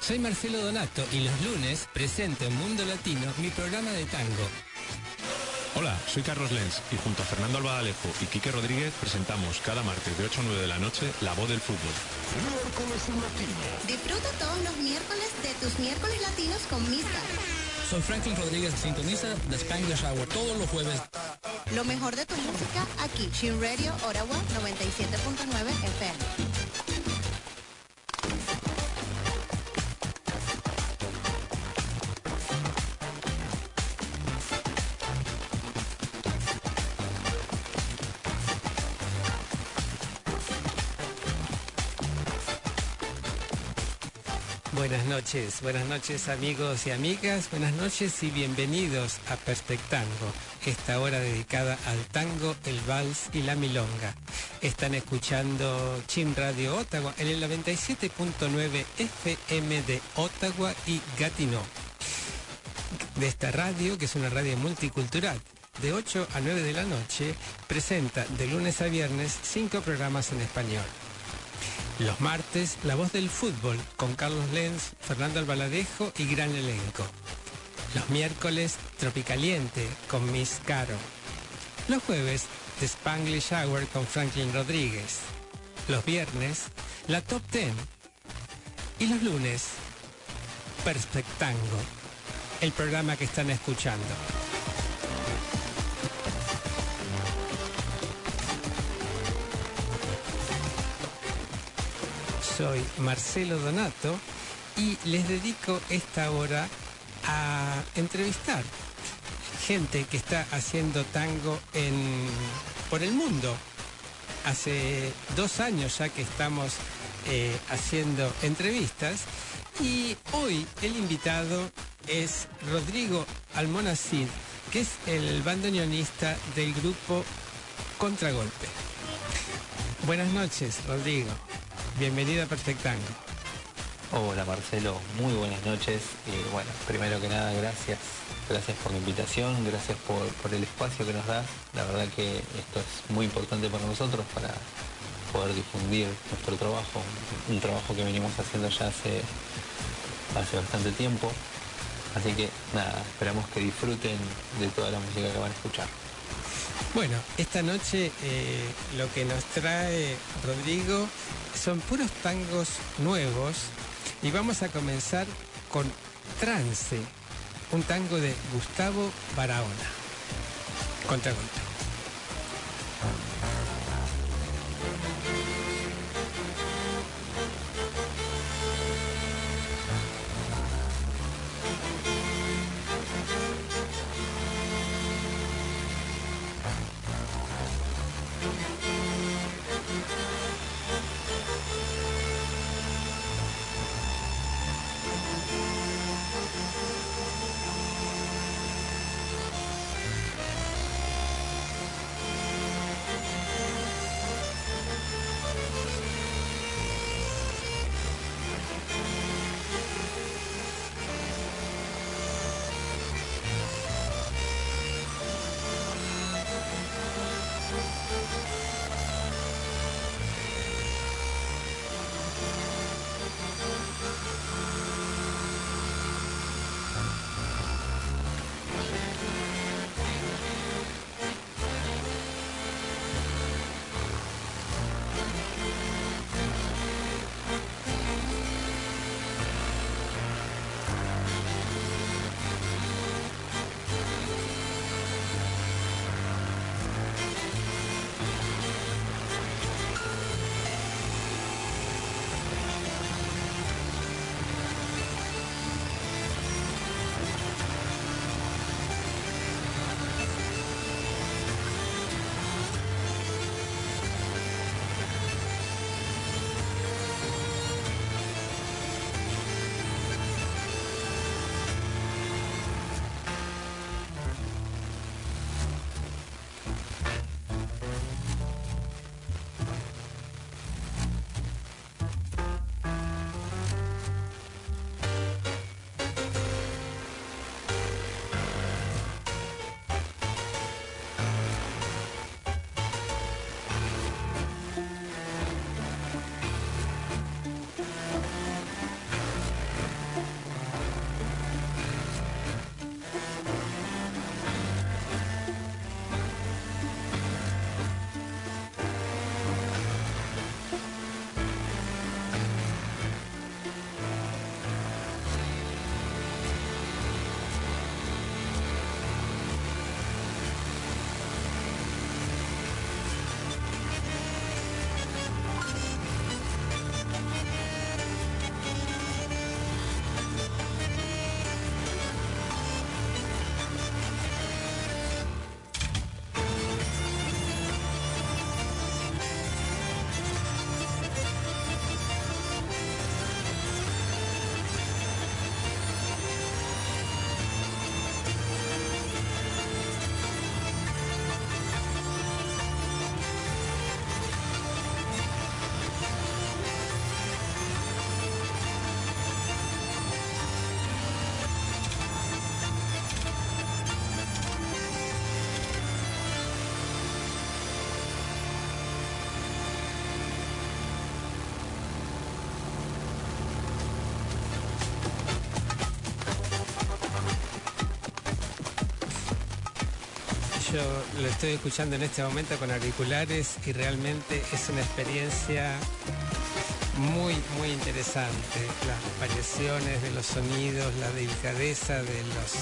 Soy Marcelo Donato y los lunes presento en Mundo Latino mi programa de tango. Hola, soy Carlos Lenz y junto a Fernando Albadalejo y Quique Rodríguez presentamos cada martes de 8 a 9 de la noche La Voz del Fútbol. Miércoles en latino. Disfruta todos los miércoles de tus miércoles latinos con Misca. Soy Franklin Rodríguez, sintoniza The Spanglish Hour todos los jueves. Lo mejor de tu música aquí, Shin Radio Ottawa 97.9 FM. Noches, buenas noches amigos y amigas, buenas noches y bienvenidos a Perspectango, esta hora dedicada al tango, el vals y la milonga. Están escuchando Chin Radio Ottawa en el 97.9 FM de Ottawa y Gatineau. De esta radio, que es una radio multicultural, de 8 a 9 de la noche, presenta de lunes a viernes cinco programas en español. Los martes, La Voz del Fútbol con Carlos Lenz, Fernando Albaladejo y gran elenco. Los miércoles, Tropicaliente con Miss Caro. Los jueves, The Spanglish Hour con Franklin Rodríguez. Los viernes, la Top Ten. Y los lunes, Perspectango, el programa que están escuchando. Soy Marcelo Donato y les dedico esta hora a entrevistar gente que está haciendo tango en, por el mundo. Hace dos años ya que estamos eh, haciendo entrevistas y hoy el invitado es Rodrigo Almonacid, que es el bandoneonista del grupo Contragolpe. Buenas noches, Rodrigo. Bienvenido a Perfectango. Hola Marcelo, muy buenas noches. Bueno, primero que nada, gracias. Gracias por la invitación, gracias por, el espacio que nos das. La verdad que esto es muy importante para nosotros, para poder difundir nuestro trabajo, un trabajo que venimos haciendo ya hace bastante tiempo. Así que nada, esperamos que disfruten de toda la música que van a escuchar. Bueno, esta noche eh, lo que nos trae Rodrigo son puros tangos nuevos y vamos a comenzar con Trance, un tango de Gustavo Barahona. Contragolpe. Yo estoy escuchando en este momento con auriculares y realmente es una experiencia muy, muy interesante. Las variaciones de los sonidos, la delicadeza de los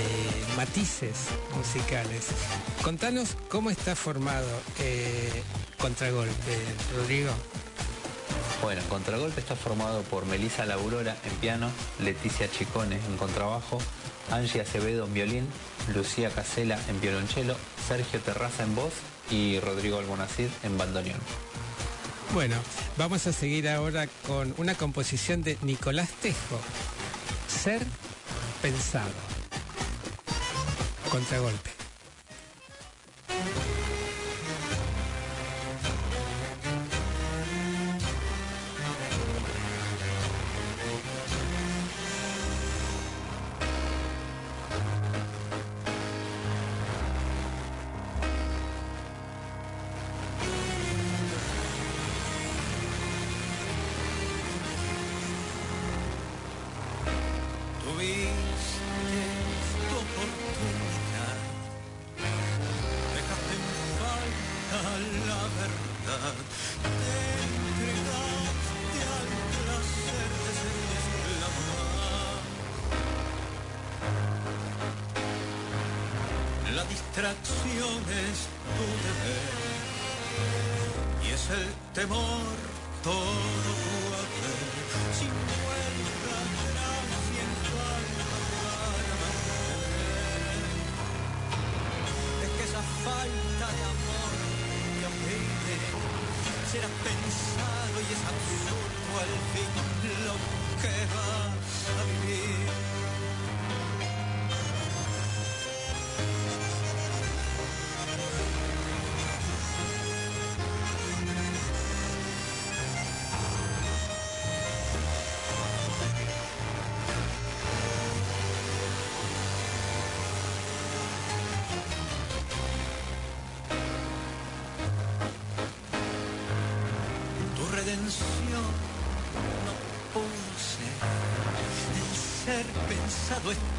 eh, matices musicales. Contanos cómo está formado eh, Contragolpe, Rodrigo. Bueno, Contragolpe está formado por Melissa Laurora en piano, Leticia Chicone en contrabajo, Angie Acevedo en violín, Lucía Casela en violonchelo, Sergio Terraza en voz y Rodrigo Almonacid en bandoneón. Bueno, vamos a seguir ahora con una composición de Nicolás Tejo, Ser Pensado. Contragolpe. Falta de amor te oprime. Serás pensado y es absurdo al fin lo que vas a vivir.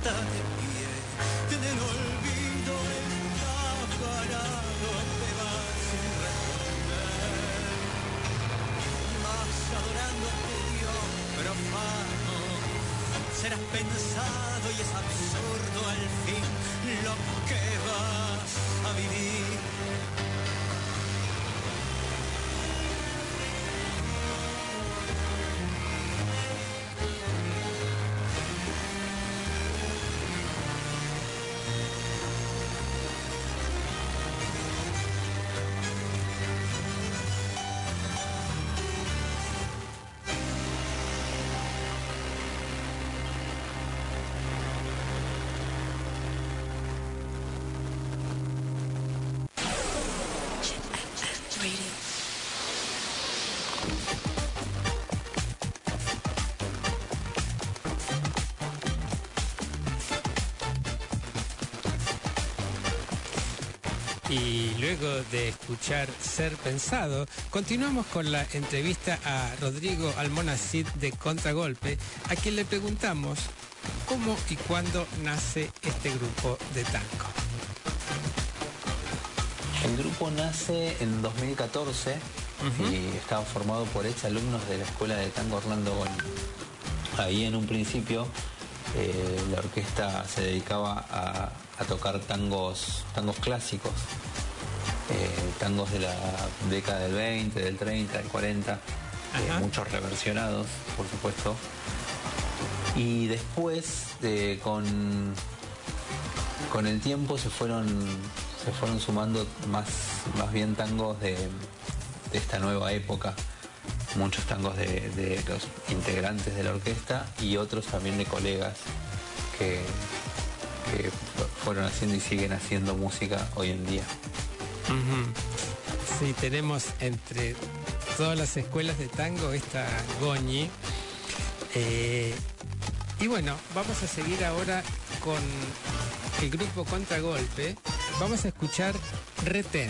Está de pie. En el olvido está parado. Te vas sin responder. Más adorando a tu Dios profano. Serás pensado y es absurdo al fin lo que Y luego de escuchar Ser Pensado, continuamos con la entrevista a Rodrigo Almonacid de Contragolpe, a quien le preguntamos cómo y cuándo nace este grupo de tango. El grupo nace en 2014 y estaba formado por ex alumnos de la Escuela de Tango Orlando Goñi. Ahí en un principio eh, la orquesta se dedicaba a, a tocar tangos, tangos clásicos, tangos de la década del 20, del 30, del 40, eh, muchos reversionados, por supuesto. Y después, eh, con, con el tiempo, se fueron, se fueron sumando más, más bien tangos de, de esta nueva época. Muchos tangos de, de los integrantes de la orquesta y otros también de colegas que, que fueron haciendo y siguen haciendo música hoy en día. Sí, tenemos entre todas las escuelas de tango esta Goñi. Eh, y bueno, vamos a seguir ahora con el grupo Contragolpe. Vamos a escuchar Retén.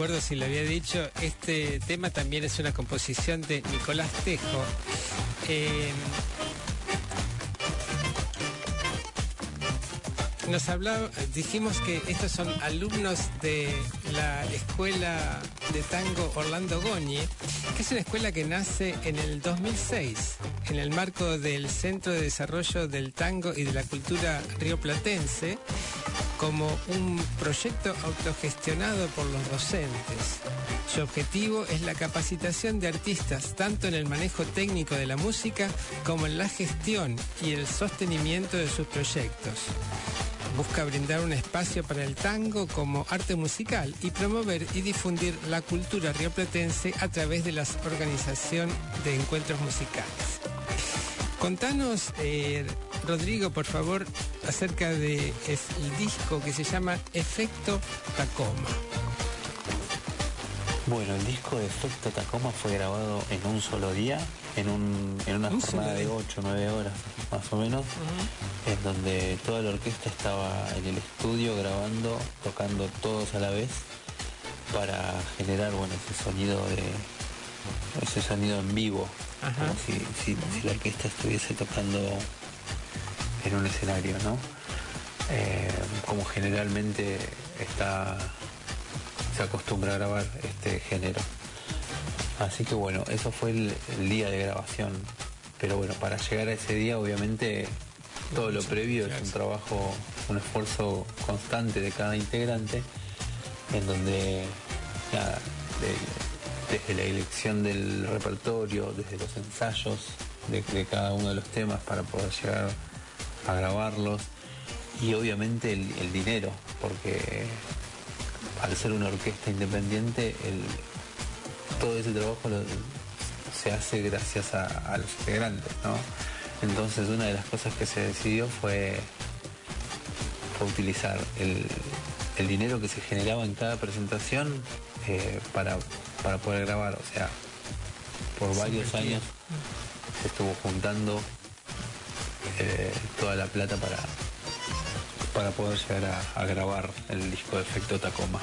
Acuerdo si lo había dicho, este tema también es una composición de Nicolás Tejo. Eh, nos hablaba, dijimos que estos son alumnos de la escuela de tango Orlando Goñi, que es una escuela que nace en el 2006 en el marco del Centro de Desarrollo del Tango y de la Cultura Rioplatense como un proyecto autogestionado por los docentes. Su objetivo es la capacitación de artistas tanto en el manejo técnico de la música como en la gestión y el sostenimiento de sus proyectos. Busca brindar un espacio para el tango como arte musical y promover y difundir la cultura rioplatense a través de la organización de encuentros musicales. Contanos, eh, Rodrigo, por favor, acerca del disco que se llama Efecto Tacoma. Bueno, el disco de Efecto Tacoma fue grabado en un solo día, en, un, en una Un jornada de día. 8 o 9 horas más o menos, en donde toda la orquesta estaba en el estudio grabando, tocando todos a la vez para generar bueno ese sonido de ese sonido en vivo, Ajá. como si, si- si la orquesta estuviese tocando en un escenario, ¿no? Eh, como generalmente está se acostumbra a grabar este género. Así que bueno, eso fue el, el día de grabación. Pero bueno, para llegar a ese día obviamente todo lo previo es un trabajo, un esfuerzo constante de cada integrante, en donde nada, de- desde la elección del repertorio, desde los ensayos de, de cada uno de los temas para poder llegar a grabarlos y obviamente el, el dinero, porque al ser una orquesta independiente, el, todo ese trabajo lo- se hace gracias a, a los integrantes, ¿no? Entonces una de las cosas que se decidió fue, fue utilizar el, el dinero que se generaba en cada presentación eh, para, para poder grabar, o sea, por varios años se estuvo juntando eh, toda la plata para, para poder llegar a, grabar el disco de Efecto Tacoma.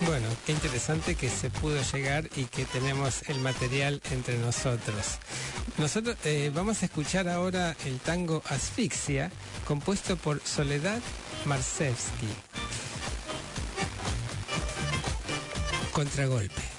Bueno, qué interesante que se pudo llegar y que tenemos el material entre nosotros. Nosotros eh, vamos a escuchar ahora el tango Asfixia, compuesto por Soledad Marsevsky. Contragolpe.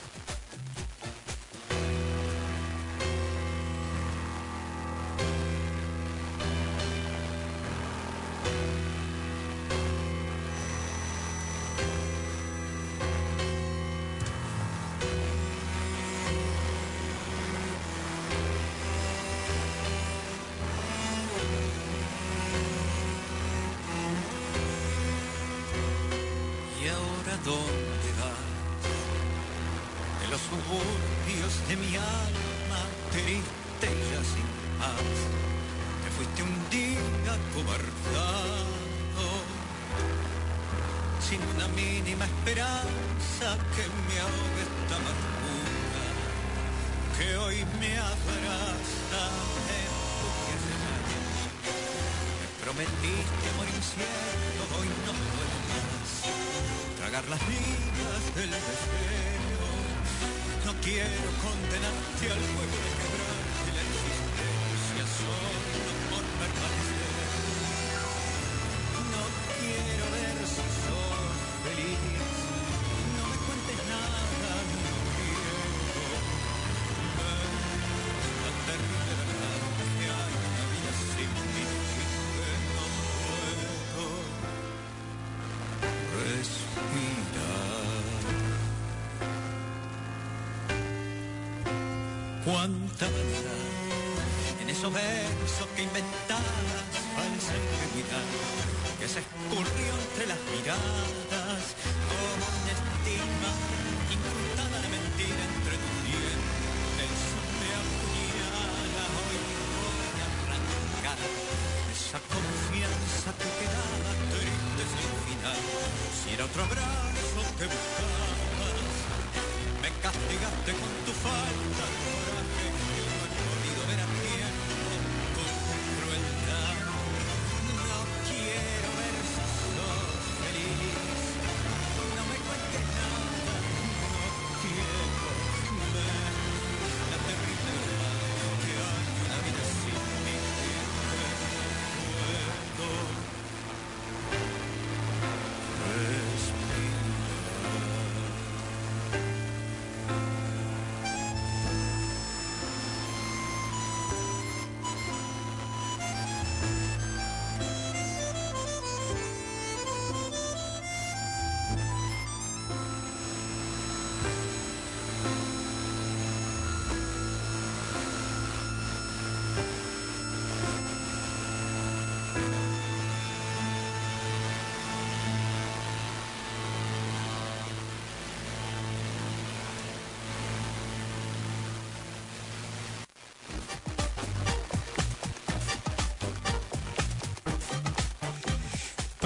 En esos versos que inventabas, falsa ingenuidad, que se escurrió entre las miradas, como una estima incultada de mentira entre tus dientes, me apuñala, hoy voy a arrancar. Esa confianza que quedaba triste sin final. Si era otro abrazo que buscabas, me castigaste con tu falta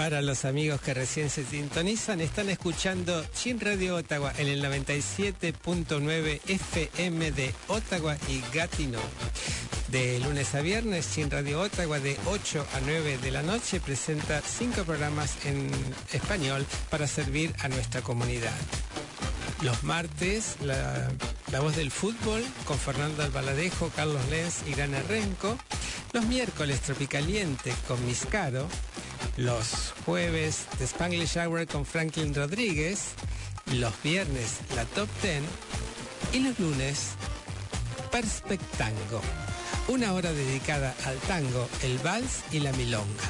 Para los amigos que recién se sintonizan, están escuchando Chin Radio Ottawa en el 97.9 FM de Ottawa y Gatineau. De lunes a viernes, Chin Radio Ottawa de 8 a 9 de la noche presenta cinco programas en español para servir a nuestra comunidad. Los martes, la, voz del fútbol con Fernando Albaladejo, Carlos Lenz y Gana Renco. Los miércoles, Tropicaliente con Miscaro. Los jueves, The Spanglish Hour con Franklin Rodríguez. Los viernes, la Top Ten. Y los lunes, Perspectango. Una hora dedicada al tango, el vals y la milonga.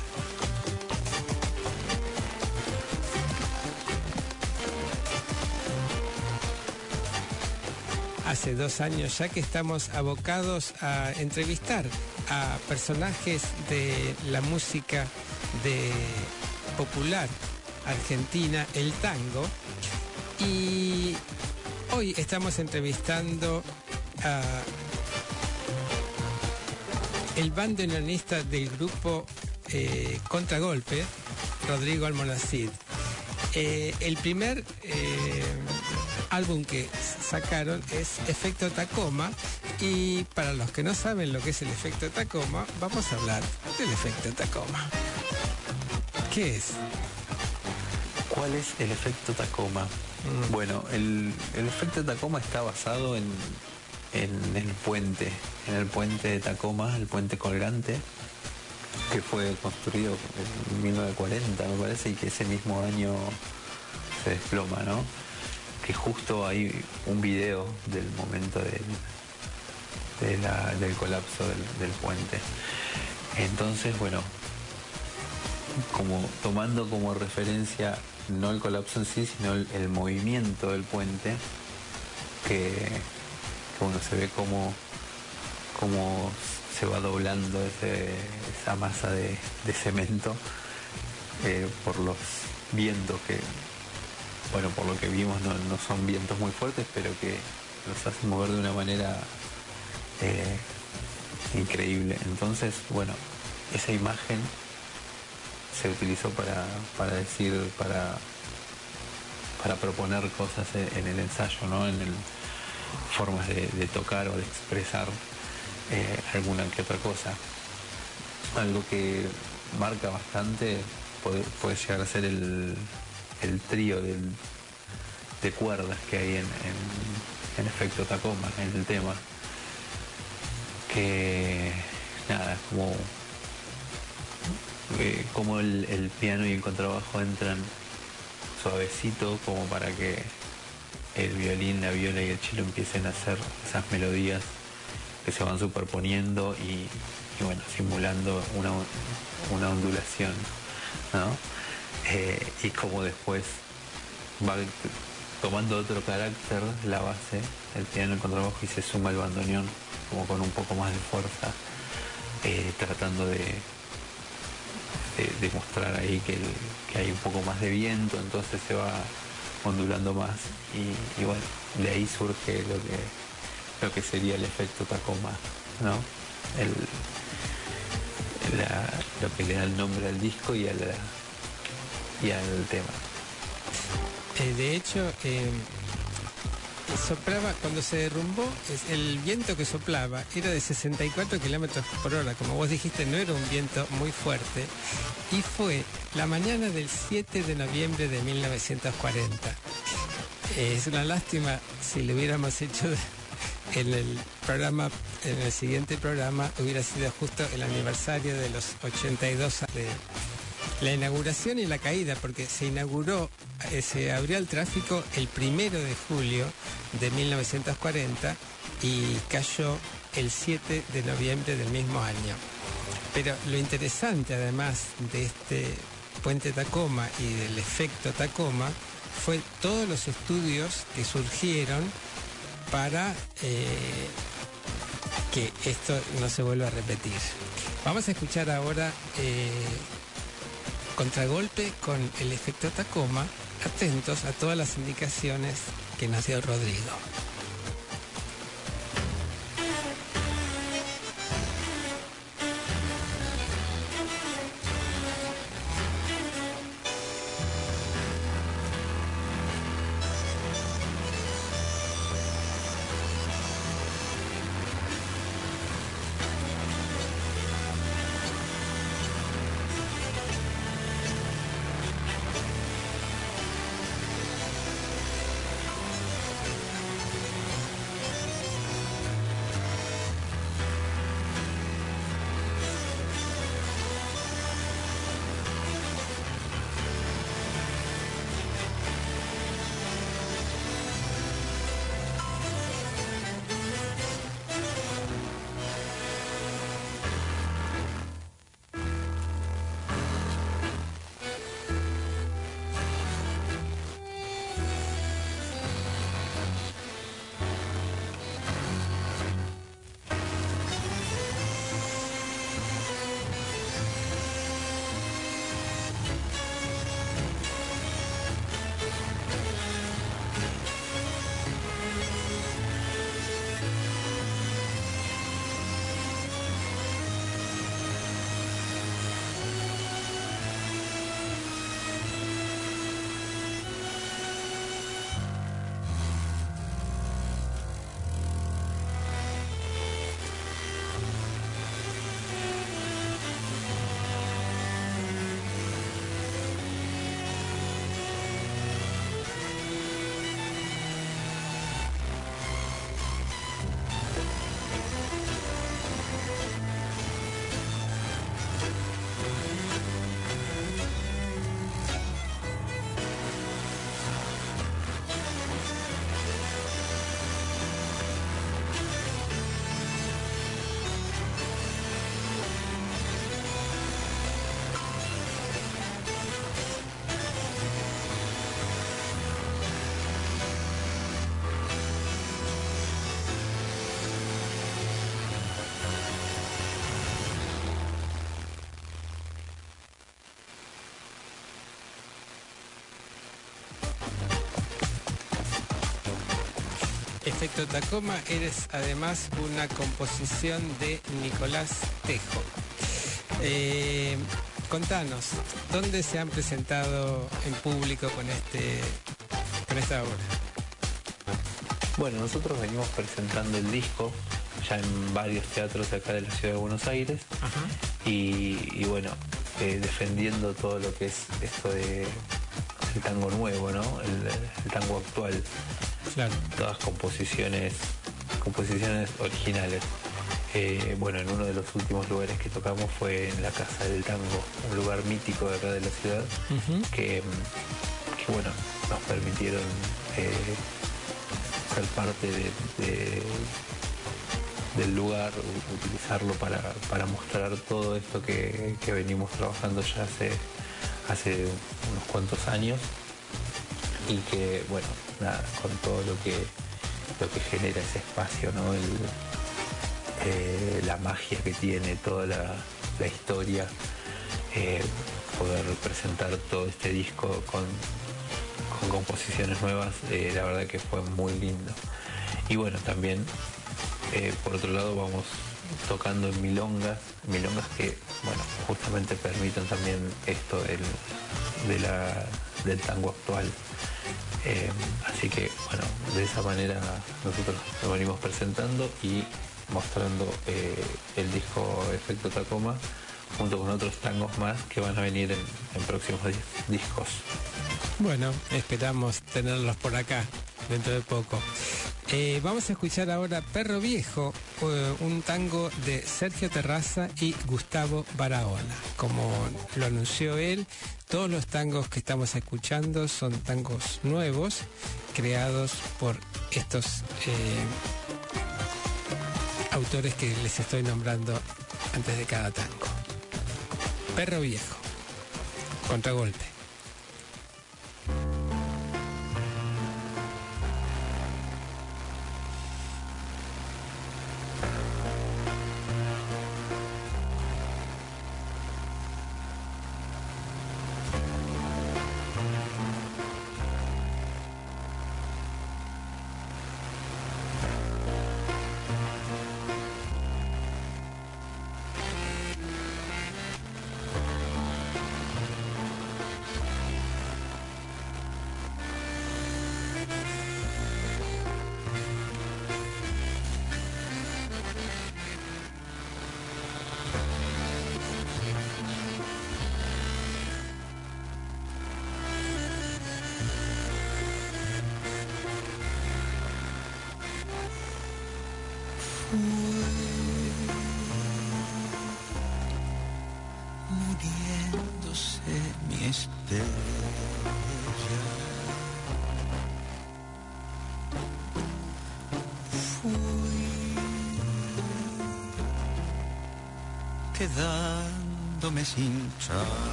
Hace dos años ya que estamos abocados a entrevistar a personajes de la música de popular argentina, el tango. Y hoy estamos entrevistando a el bandoneonista del grupo eh, Contragolpe, Rodrigo Almonacid. Eh, el primer eh, álbum que sacaron es Efecto Tacoma y para los que no saben lo que es el efecto Tacoma, vamos a hablar del efecto Tacoma. ¿Qué es? ¿Cuál es el efecto Tacoma? Bueno, el, el efecto Tacoma está basado en, en el puente, en el puente de Tacoma, el puente colgante, que fue construido en 1940, me parece, y que ese mismo año se desploma, ¿no? Que justo hay un video del momento del, del colapso del, puente. Entonces, bueno, como tomando como referencia no el colapso en sí, sino el, movimiento del puente, que, bueno, se ve como, como se va doblando esa masa de, de cemento eh, por los vientos que, bueno, por lo que vimos no, no son vientos muy fuertes, pero que los hacen mover de una manera eh, increíble. Entonces, bueno, esa imagen se utilizó para, para decir, para, para proponer cosas en, en el ensayo, ¿no? En formas de, tocar o de expresar eh, alguna que otra cosa. Algo que marca bastante puede, llegar a ser el, el trío del- de cuerdas que hay en- en efecto Tacoma, en el tema. Que nada, como como el, piano y el contrabajo entran suavecito como para que el violín, la viola y el cello empiecen a hacer esas melodías que se van superponiendo y, y bueno, simulando una, una ondulación, ¿no? Eh, y como después va tomando otro carácter la base, el piano, el contrabajo y se suma el bandoneón como con un poco más de fuerza, eh, tratando de, de, mostrar ahí que, hay un poco más de viento, entonces se va ondulando más y, bueno, de ahí surge lo que, lo que sería el efecto Tacoma, ¿no? El, la- lo que le da el nombre al disco y, a la- y al tema. Eh, de hecho, eh, soplaba, cuando se derrumbó, el viento que soplaba era de 64 kilómetros por hora. Como vos dijiste, no era un viento muy fuerte. Y fue la mañana del 7 de noviembre de 1940. Eh, es una lástima si lo hubiéramos hecho en el programa, en el siguiente programa, hubiera sido justo el aniversario de los 82 de la inauguración y la caída, porque se inauguró, eh, se abrió al tráfico el primero de julio de 1940 y cayó el 7 de noviembre del mismo año. Pero lo interesante además de este puente Tacoma y del efecto Tacoma fue todos los estudios que surgieron para eh, que esto no se vuelva a repetir. Vamos a escuchar ahora eh, contragolpe con el efecto Tacoma, atentos a todas las indicaciones que dio Rodrigo. Efecto Tacoma eres además una composición de Nicolás Tejo. Eh, contanos, ¿dónde se han presentado en público con este con esta obra? Bueno, nosotros venimos presentando el disco ya en varios teatros acá de la ciudad de Buenos Aires y, y bueno, eh, defendiendo todo lo que es esto de el tango nuevo, ¿no? El, el tango actual. Claro. Todas composiciones, composiciones originales. Eh, bueno, en uno de los últimos lugares que tocamos fue en la Casa del Tango, un lugar mítico de acá de la ciudad, que, que, bueno, nos permitieron eh, ser parte de, de- del lugar, utilizarlo para, para mostrar todo esto que, que venimos trabajando ya hace, hace unos cuantos años y que, bueno, nada, con todo lo que, lo que genera ese espacio, ¿no? El, eh, la magia que tiene, toda la, historia, eh, poder presentar todo este disco con, con composiciones nuevas, eh, la verdad que fue muy lindo. Y bueno, también, por otro lado, vamos tocando en milongas, milongas que, bueno, justamente permiten también esto del, de la- del tango actual. Eh, así que, bueno, de esa manera nosotros lo venimos presentando y mostrando eh, el disco Efecto Tacoma junto con otros tangos más que van a venir en, próximos dis- discos. Bueno, esperamos tenerlos por acá dentro de poco. Eh, vamos a escuchar ahora Perro Viejo, eh, un tango de Sergio Terraza y Gustavo Barahona. Como lo anunció él, todos los tangos que estamos escuchando son tangos nuevos, creados por estos eh, autores que les estoy nombrando antes de cada tango. Perro Viejo, contragolpe.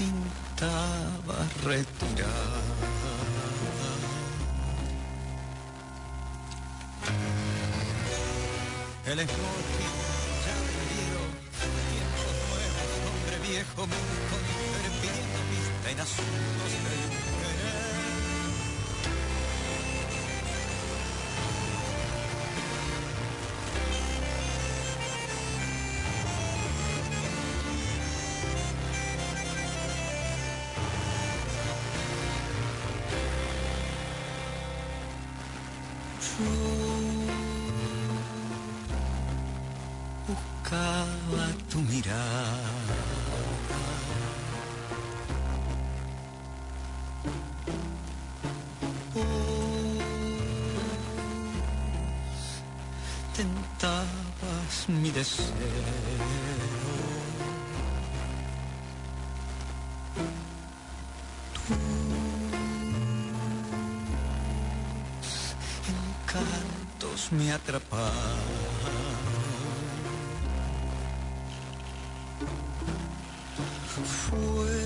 Pintaba retirada. El esmoquín ya vendido, tiempos nuevos, hombre viejo, me pidiendo pista en asuntos del deseo. Tus encantos me atraparon. fue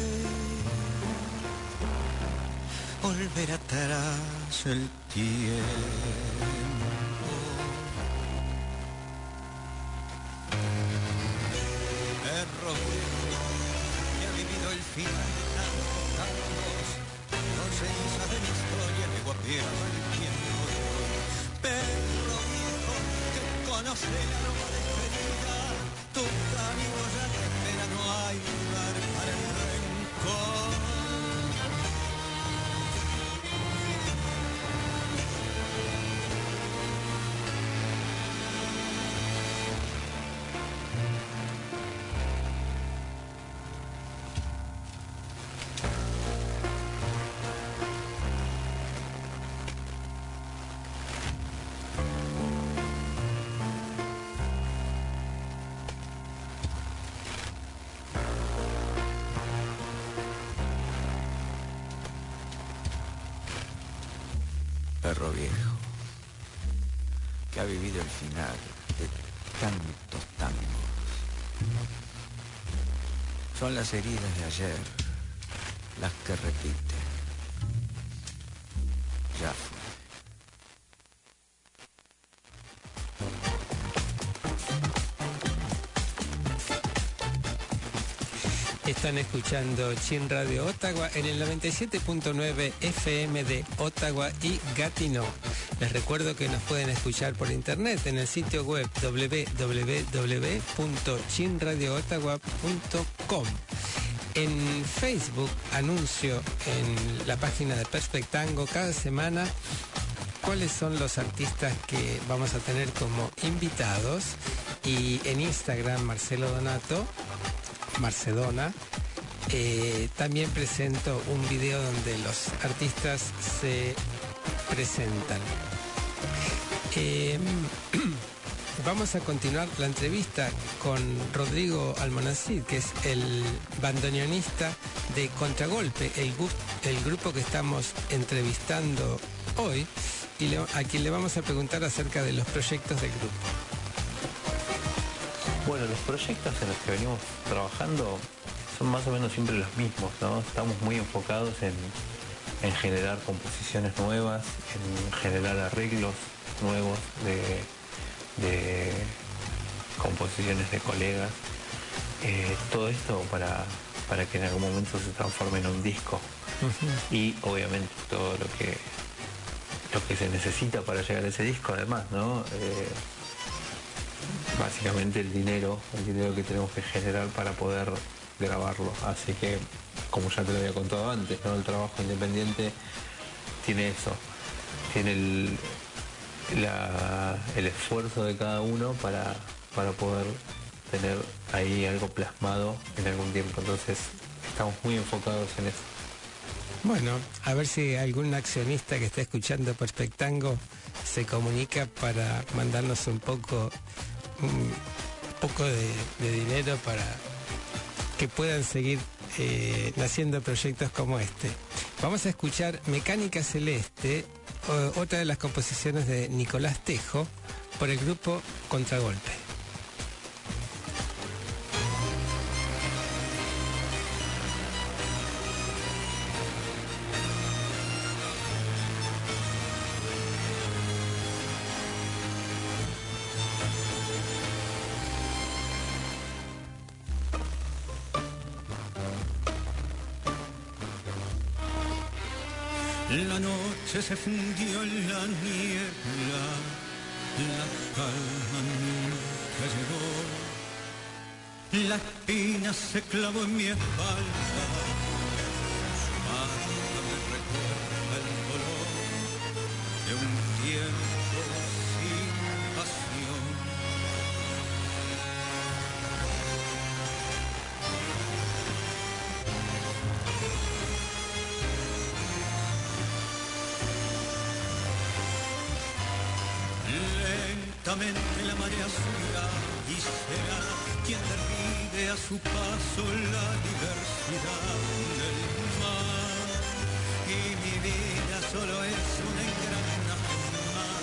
volver atrás el tiempo. Perro viejo que conoce el Perro viejo, que ha vivido el final de tantos tangos. Son las heridas de ayer las que repiten. Están escuchando Chin Radio Ottawa en el 97.9 FM de Ottawa y Gatineau. Les recuerdo que nos pueden escuchar por internet en el sitio web www.chinradioottawa.com. En Facebook anuncio en la página de Perspectango cada semana cuáles son los artistas que vamos a tener como invitados y en Instagram Marcelo Donato Marcedona. Eh, también presento un video donde los artistas se presentan. Eh, vamos a continuar la entrevista con Rodrigo Almonacid, que es el bandoneonista de Contragolpe, el, grupo que estamos entrevistando hoy y a quien le vamos a preguntar acerca de los proyectos del grupo. Bueno, los proyectos en los que venimos trabajando son más o menos siempre los mismos, ¿no? Estamos muy enfocados en, en generar composiciones nuevas, en generar arreglos nuevos de, de composiciones de colegas. Eh, todo esto para, para que en algún momento se transforme en un disco. Y obviamente todo lo que lo que se necesita para llegar a ese disco además, ¿no? Eh, básicamente el dinero, el dinero que tenemos que generar para poder grabarlo. Así que, como ya te lo había contado antes, el trabajo independiente tiene eso, tiene el, el esfuerzo de cada uno para, para poder tener ahí algo plasmado en algún tiempo. Entonces, estamos muy enfocados en eso. Bueno, a ver si algún accionista que esté escuchando Perspectango se comunica para mandarnos un poco, un poco de dinero para que puedan seguir eh, naciendo proyectos como este. Vamos a escuchar Mecánica Celeste, o- otra de las composiciones de Nicolás Tejo, por el grupo Contragolpe. Se fundió en la niebla, la calma nunca llegó. La espina se clavó en mi espalda, su paso la diversidad del mar. Y mi vida solo es un engranaje más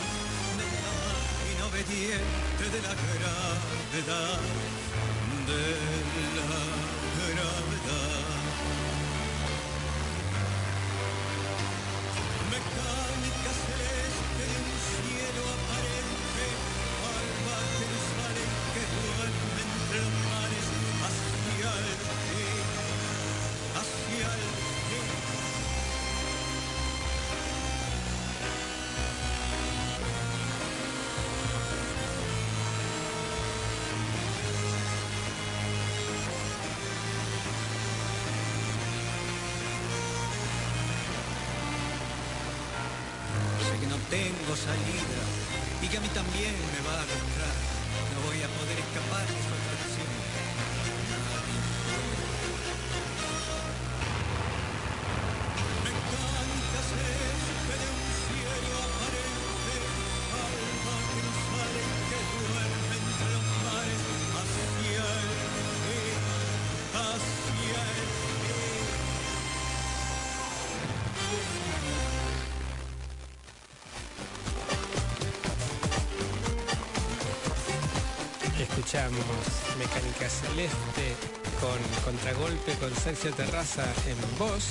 de la máquina obediente de la gravedad, de la cosa libra y que a mí también me va a arrastrar. No voy a poder escapar de Mecánica Celeste con Contragolpe con Sergio Terraza en voz.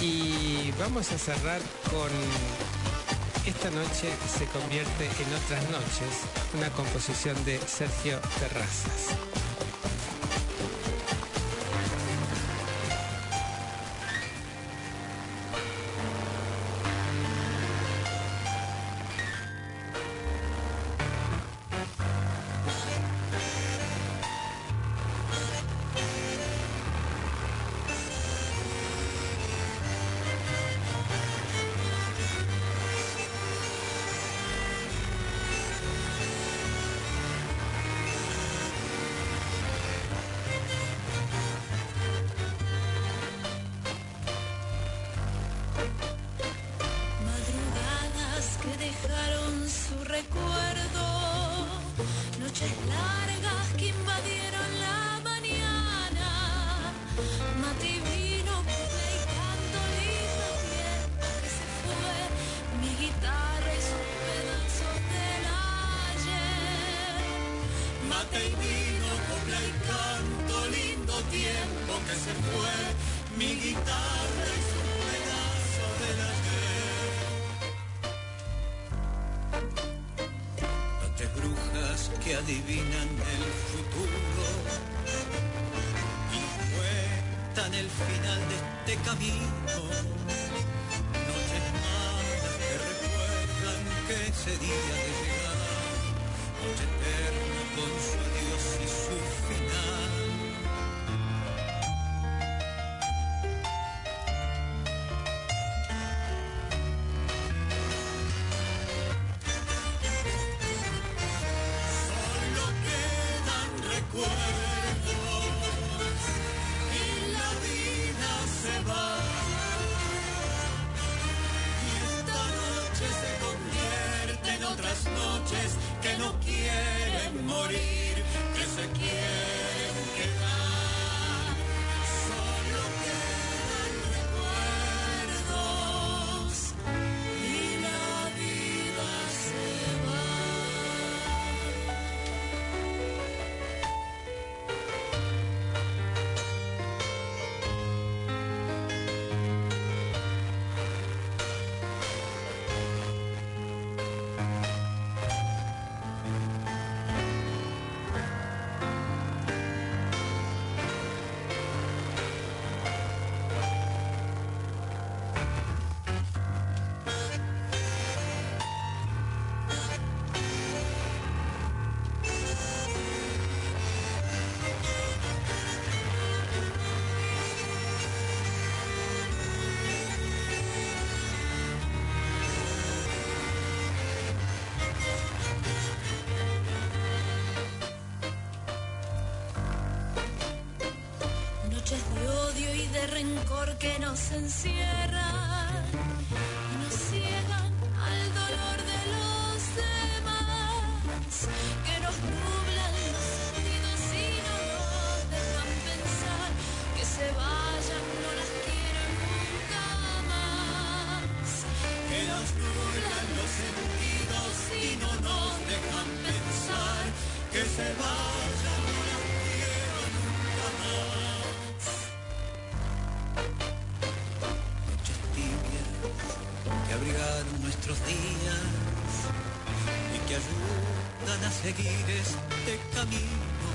Y vamos a cerrar con Esta noche se convierte en otras noches, una composición de Sergio Terrazas. que nos encierra. que ayudan a seguir este camino.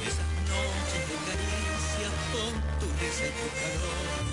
Esas noches de caricia con tu risa y tu calor.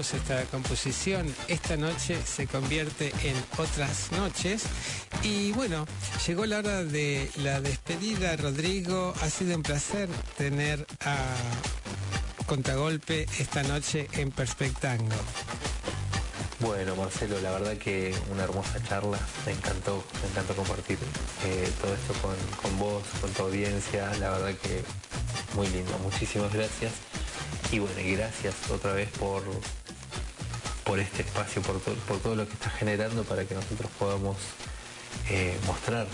Esta composición. Esta noche se convierte en otras noches. Y bueno, llegó la hora de la despedida, Rodrigo. Ha sido un placer tener a Contragolpe esta noche en Perspectango. Bueno, Marcelo, la verdad que una hermosa charla, me encantó, me encantó compartir eh, todo esto con, con vos, con tu audiencia, la verdad que muy lindo, muchísimas gracias. Y bueno, gracias otra vez por, por este espacio, por, por todo lo que estás generando para que nosotros podamos eh, mostrar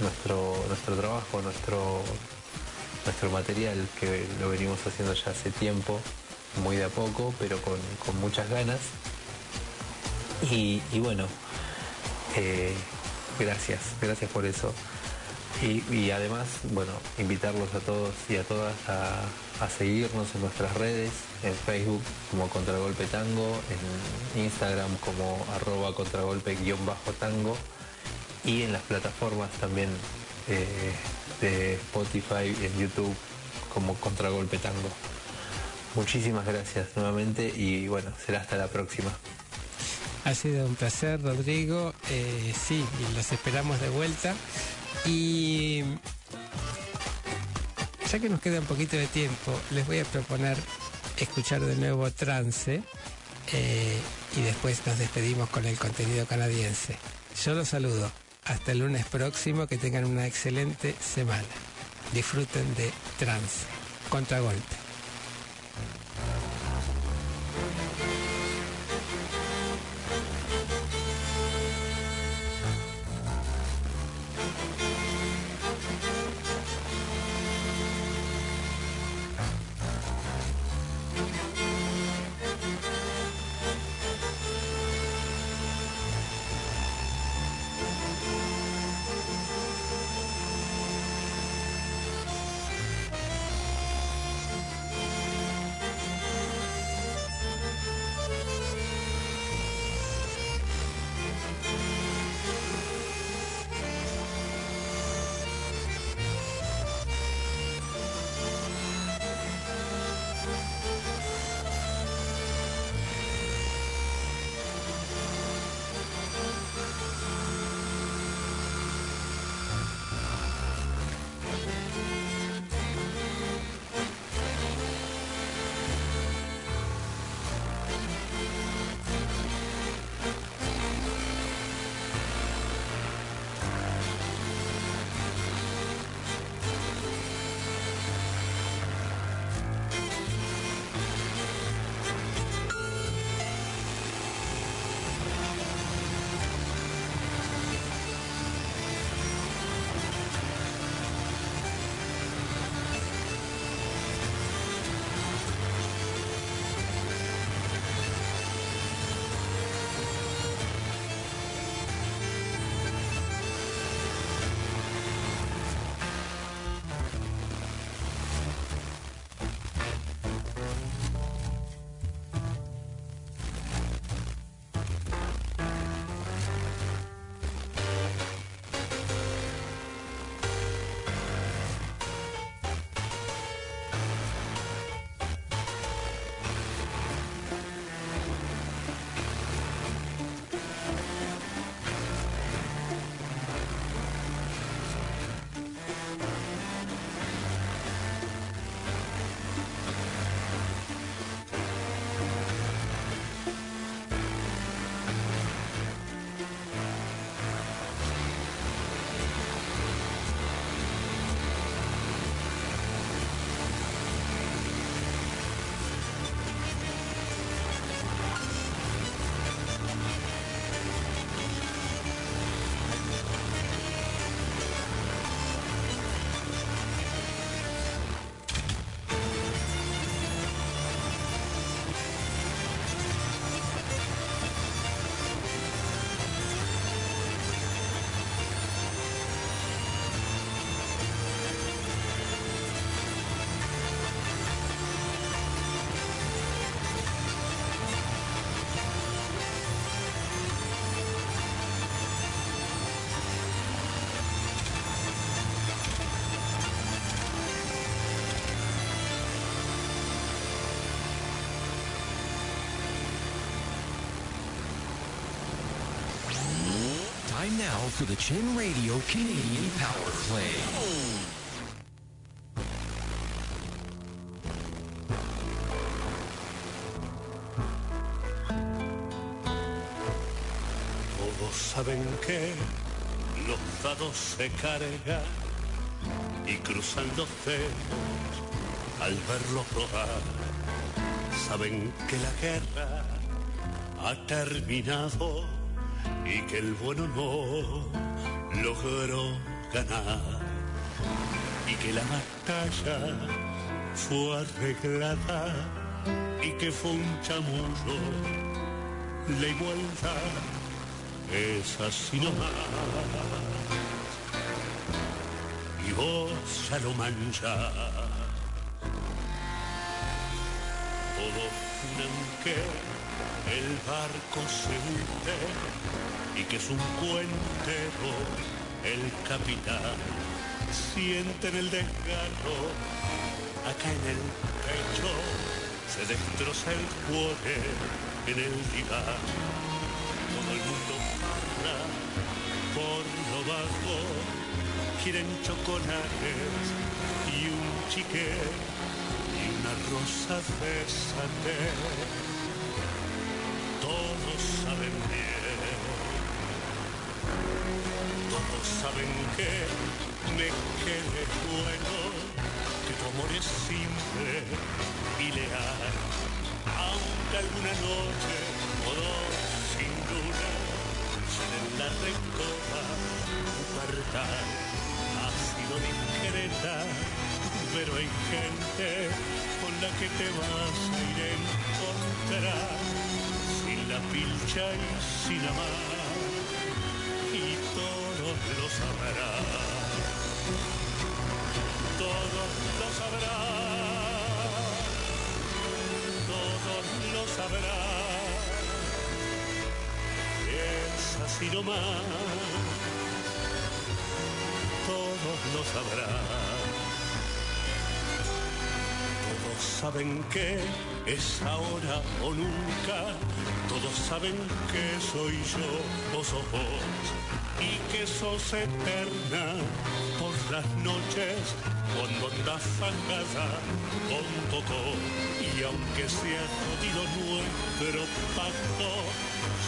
nuestro, nuestro trabajo, nuestro, nuestro material, que lo venimos haciendo ya hace tiempo, muy de a poco, pero con, con muchas ganas. Y, y bueno, eh, gracias, gracias por eso. Y, además, bueno, invitarlos a todos y a todas a, seguirnos en nuestras redes, en Facebook como Contragolpe Tango, en Instagram como arroba contragolpe-tango y en las plataformas también eh, de Spotify y en YouTube como Contragolpe Tango. Muchísimas gracias nuevamente y bueno, será hasta la próxima. Ha sido un placer, Rodrigo. Eh, sí, y los esperamos de vuelta. Y ya que nos queda un poquito de tiempo, les voy a proponer escuchar de nuevo Trance eh, y después nos despedimos con el contenido canadiense. Yo los saludo. Hasta el lunes próximo, que tengan una excelente semana. Disfruten de Trance. Contragolpe. For the Chin Radio Canadian Power Play. Todos saben que los dados se cargan y cruzan los dedos al verlos rodar. Saben que la guerra ha terminado y que el bueno no logró ganar. Y que la batalla fue arreglada y que fue un chamullo la igualdad es así nomás. Y vos ya lo manchás. Juran que el barco se hunde y que es un cuentero el capitán sienten el desgarro. Acá en el pecho se destroza el cuore en el diván. Todo el mundo parla por lo bajo quieren chocolates y un chique y una rosa de saben bien. Todos saben que me quede bueno que tu amor es simple y leal. Aunque alguna noche o dos sin duda en la recopa pubertad ha sido discreta. Pero hay gente con la que te vas a ir a encontrar la pilcha y sin amar y todos lo sabrán. Todos lo sabrán. Todos lo sabrán. Es así nomás. Todos lo sabrán saben que es ahora o nunca. Todos saben que soy yo o vos y que sos eterna por las noches cuando andas fangada con coco. Y aunque sea jodido nuestro pacto,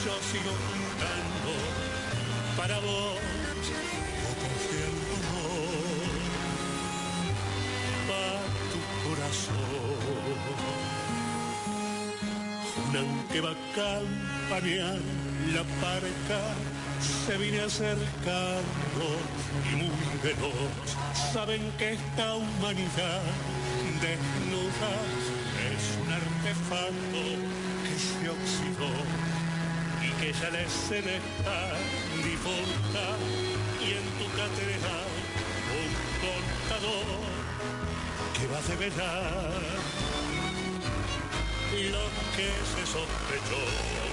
yo sigo juntando para vos corazón. Juran que va a campanear la parca, se viene acercando y muy veloz. Saben que esta humanidad desnuda es un artefacto que se oxidó y que ya la escena está difunta y en tu catedral un contador que va a develar lo que se sospechó.